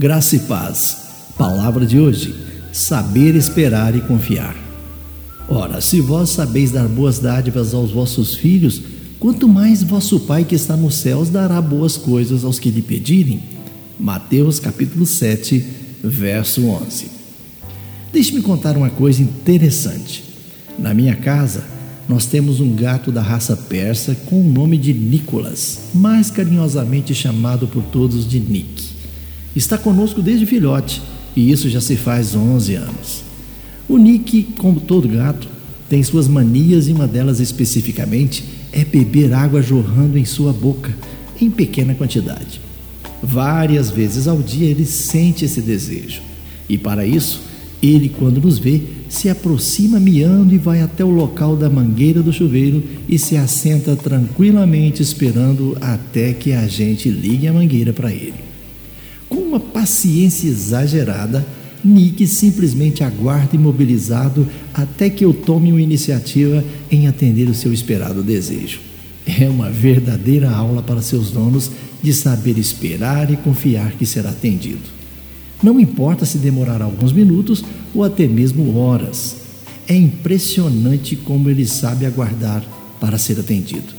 Graça e paz. Palavra de hoje: saber esperar e confiar. Ora, se vós sabeis dar boas dádivas aos vossos filhos, quanto mais vosso Pai que está nos céus dará boas coisas aos que lhe pedirem. Mateus capítulo 7, verso 11. Deixe-me contar uma coisa interessante. Na minha casa, nós temos um gato da raça persa com o nome de Nicolas, mais carinhosamente chamado por todos de Nick. Está conosco desde filhote e isso já se faz 11 anos. O Nick, como todo gato, tem suas manias e uma delas especificamente é beber água jorrando em sua boca, em pequena quantidade. Várias vezes ao dia ele sente esse desejo e, para isso, ele, quando nos vê, se aproxima miando e vai até o local da mangueira do chuveiro e se assenta tranquilamente esperando até que a gente ligue a mangueira para ele. Com uma paciência exagerada, Nick simplesmente aguarda imobilizado até que eu tome uma iniciativa em atender o seu esperado desejo. É uma verdadeira aula para seus donos de saber esperar e confiar que será atendido. Não importa se demorar alguns minutos ou até mesmo horas. É impressionante como ele sabe aguardar para ser atendido.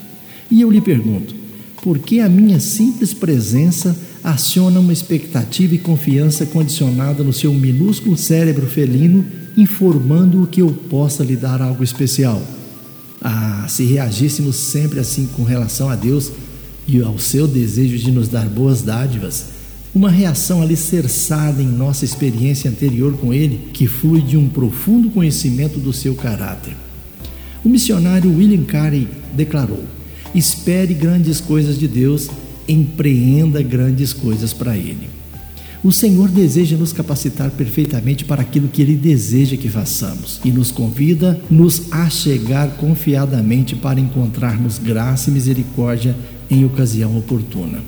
E eu lhe pergunto: por que a minha simples presença aciona uma expectativa e confiança condicionada no seu minúsculo cérebro felino, informando-o que eu possa lhe dar algo especial. Ah, se reagíssemos sempre assim com relação a Deus e ao seu desejo de nos dar boas dádivas, uma reação alicerçada em nossa experiência anterior com Ele, que flui de um profundo conhecimento do seu caráter. O missionário William Carey declarou: Espere grandes coisas de Deus empreenda grandes coisas para Ele. O Senhor deseja nos capacitar perfeitamente para aquilo que Ele deseja que façamos e nos convida nos a chegar confiadamente para encontrarmos graça e misericórdia em ocasião oportuna.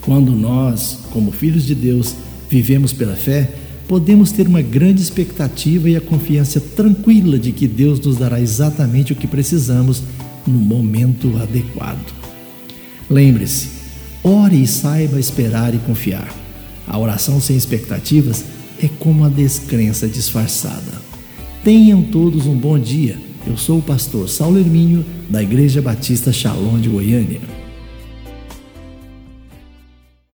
Quando nós, como filhos de Deus, vivemos pela fé, podemos ter uma grande expectativa e a confiança tranquila de que Deus nos dará exatamente o que precisamos no momento adequado. Lembre-se, Ore e saiba esperar e confiar. A oração sem expectativas é como a descrença disfarçada. Tenham todos um bom dia. Eu sou o pastor Saulo Hermínio, da Igreja Batista Shalom de Goiânia.